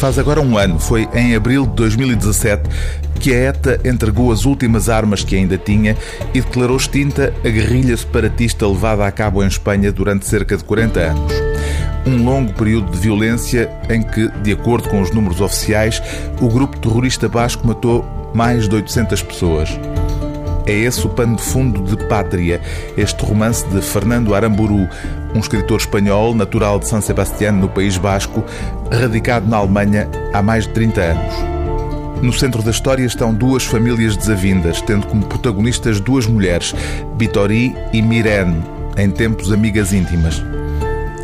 Faz agora um ano, foi em abril de 2017, que a ETA entregou as últimas armas que ainda tinha e declarou extinta a guerrilha separatista levada a cabo em Espanha durante cerca de 40 anos. Um longo período de violência em que, de acordo com os números oficiais, o grupo terrorista basco matou mais de 800 pessoas. É esse o pano de fundo de Pátria, este romance de Fernando Aramburu, um escritor espanhol natural de San Sebastián, no País Basco, radicado na Alemanha há mais de 30 anos. No centro da história estão duas famílias desavindas, tendo como protagonistas duas mulheres, Bitori e Mirene, em tempos amigas íntimas.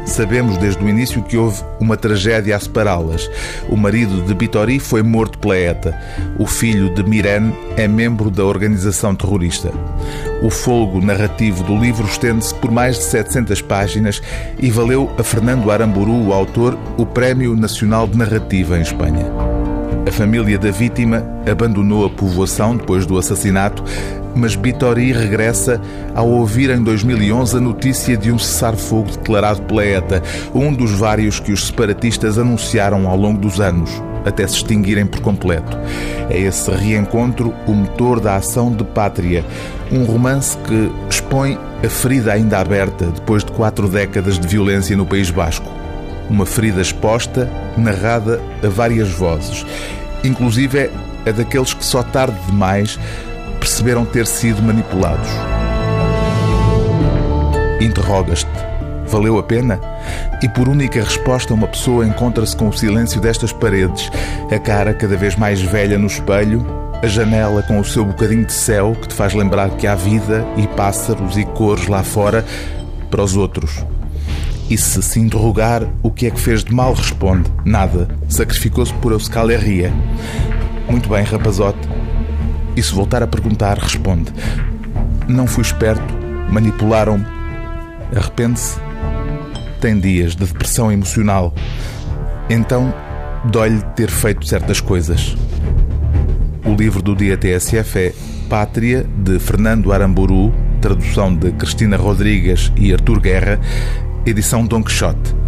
Sabemos desde o início que houve uma tragédia a separá-las. O marido de Bitori foi morto pela ETA. O filho de Miran é membro da organização terrorista. O folgo narrativo do livro estende-se por mais de 700 páginas e valeu a Fernando Aramburu, o autor, o Prémio Nacional de Narrativa em Espanha. A família da vítima abandonou a povoação depois do assassinato, mas Bitori regressa ao ouvir em 2011 a notícia de um cessar-fogo declarado pela ETA, um dos vários que os separatistas anunciaram ao longo dos anos, até se extinguirem por completo. É esse reencontro o motor da ação de Pátria, um romance que expõe a ferida ainda aberta depois de quatro décadas de violência no País Basco. Uma ferida exposta, narrada a várias vozes, inclusive é daqueles que só tarde demais perceberam ter sido manipulados. Interrogas-te: valeu a pena? E por única resposta, uma pessoa encontra-se com o silêncio destas paredes, a cara cada vez mais velha no espelho, a janela com o seu bocadinho de céu que te faz lembrar que há vida e pássaros e cores lá fora para os outros. E se se interrogar o que é que fez de mal, responde: nada. Sacrificou-se por Euskal Herria. Muito bem, rapazote. E se voltar a perguntar, responde: Não fui esperto, manipularam-me. Arrepende-se? Tem dias de depressão emocional. Então, dói-lhe ter feito certas coisas. O livro do dia TSF é Pátria, de Fernando Aramburu, tradução de Cristina Rodrigues e Artur Guerra, edição Don Quixote.